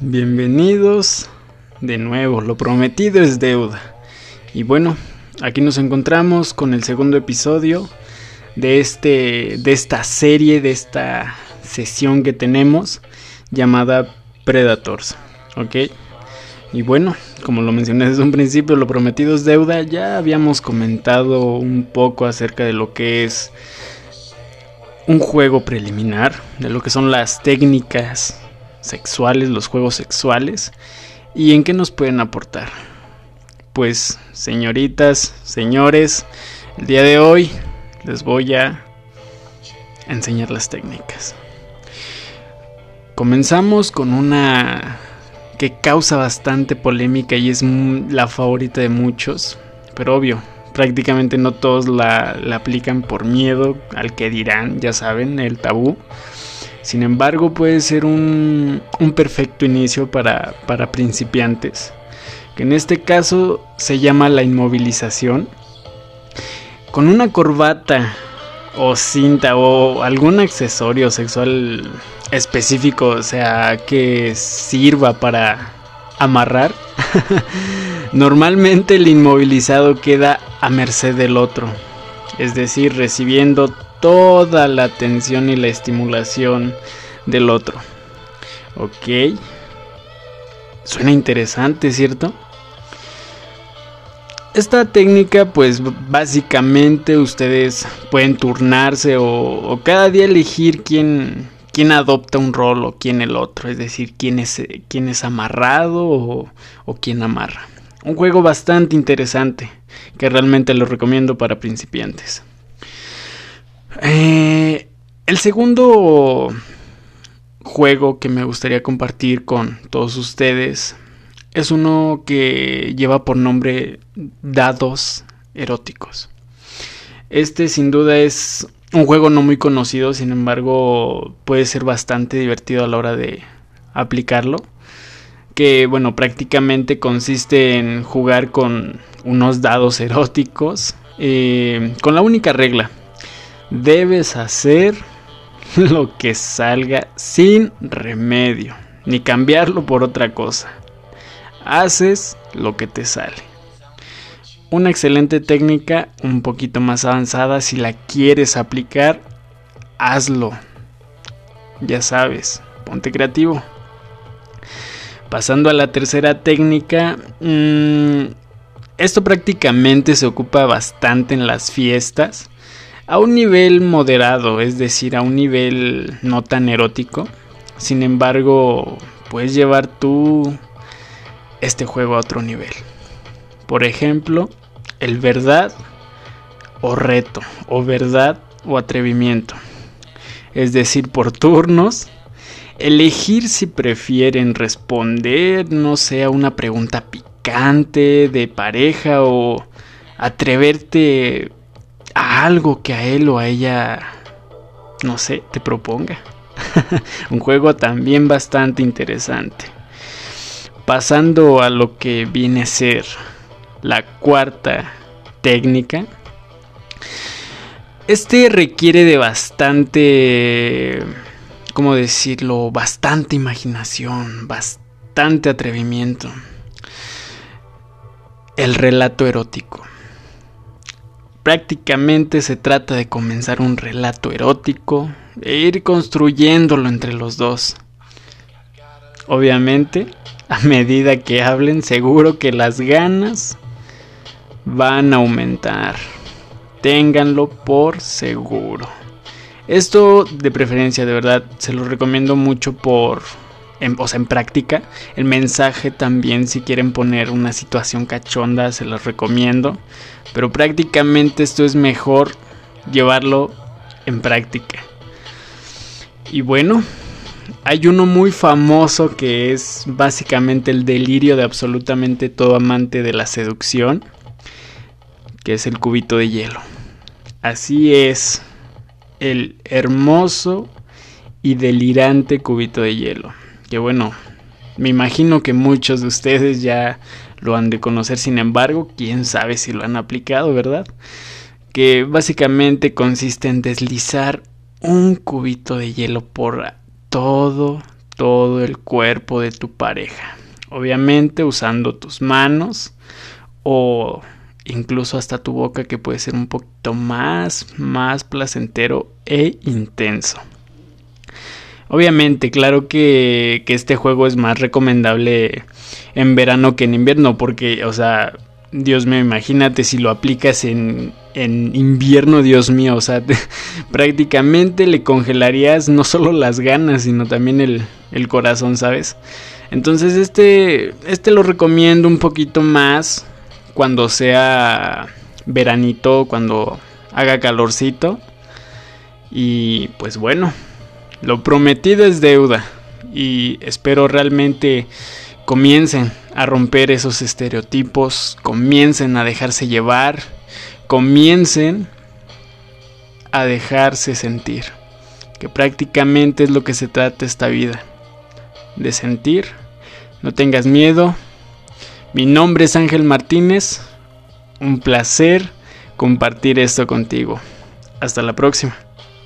Bienvenidos de nuevo, lo prometido es deuda. Y bueno, aquí nos encontramos con el segundo episodio de este de esta serie, de esta sesión que tenemos llamada Predators, ¿ok? Y bueno, como lo mencioné desde un principio, lo prometido es deuda. Ya habíamos comentado un poco acerca de lo que es un juego preliminar, de lo que son las técnicas sexuales, los juegos sexuales y en qué nos pueden aportar. Pues, señoritas, señores, el día de hoy les voy a enseñar las técnicas. Comenzamos con una que causa bastante polémica y es la favorita de muchos, pero obvio, prácticamente no todos la, la aplican por miedo al que dirán, ya saben, el tabú. Sin embargo, puede ser un, perfecto inicio para, para principiantes, que en este caso se llama la inmovilización. Con una corbata o cinta o algún accesorio sexual específico, o sea, que sirva para amarrar, normalmente el inmovilizado queda a merced del otro, es decir, recibiendo toda la atención y la estimulación del otro. Ok. Suena interesante, ¿cierto? Esta técnica, pues básicamente ustedes pueden turnarse o, cada día elegir quién, quién, adopta un rol o quién el otro, es decir, quién es, quién es amarrado o, o quién amarra. Un juego bastante interesante que realmente lo recomiendo para principiantes. Eh, el segundo juego que me gustaría compartir con todos ustedes es uno que lleva por nombre Dados Eróticos. Este sin duda es un juego no muy conocido, sin embargo puede ser bastante divertido a la hora de aplicarlo. Que bueno, prácticamente consiste en jugar con unos dados eróticos eh, con la única regla Debes hacer lo que salga sin remedio, ni cambiarlo por otra cosa. Haces lo que te sale. Una excelente técnica, un poquito más avanzada, si la quieres aplicar, hazlo. Ya sabes, ponte creativo. Pasando a la tercera técnica, mm, esto prácticamente se ocupa bastante en las fiestas a un nivel moderado, es decir, a un nivel no tan erótico. Sin embargo, puedes llevar tú este juego a otro nivel. Por ejemplo, el verdad o reto, o verdad o atrevimiento. Es decir, por turnos, elegir si prefieren responder, no sé, a una pregunta picante de pareja o atreverte algo que a él o a ella, no sé, te proponga. Un juego también bastante interesante. Pasando a lo que viene a ser la cuarta técnica. Este requiere de bastante, ¿cómo decirlo? Bastante imaginación, bastante atrevimiento. El relato erótico. Prácticamente se trata de comenzar un relato erótico e ir construyéndolo entre los dos. Obviamente, a medida que hablen, seguro que las ganas van a aumentar. Ténganlo por seguro. Esto de preferencia, de verdad, se lo recomiendo mucho por en, o sea, en práctica. El mensaje también, si quieren poner una situación cachonda, se los recomiendo. Pero prácticamente esto es mejor llevarlo en práctica. Y bueno, hay uno muy famoso que es básicamente el delirio de absolutamente todo amante de la seducción, que es el cubito de hielo. Así es, el hermoso y delirante cubito de hielo que bueno, me imagino que muchos de ustedes ya lo han de conocer, sin embargo, quién sabe si lo han aplicado, ¿verdad? Que básicamente consiste en deslizar un cubito de hielo por todo, todo el cuerpo de tu pareja. Obviamente usando tus manos o incluso hasta tu boca que puede ser un poquito más, más placentero e intenso. Obviamente, claro que, que, este juego es más recomendable en verano que en invierno, porque, o sea, Dios mío, imagínate si lo aplicas en, en invierno, Dios mío, o sea, prácticamente le congelarías no solo las ganas, sino también el, el corazón, ¿sabes? Entonces este, este lo recomiendo un poquito más cuando sea veranito, cuando haga calorcito. Y pues bueno, lo prometido es deuda. Y espero realmente comiencen a romper esos estereotipos, comiencen a dejarse llevar, comiencen a dejarse sentir. Que prácticamente es lo que se trata esta vida de sentir. No tengas miedo. Mi nombre es Ángel Martínez. Un placer compartir esto contigo. Hasta la próxima.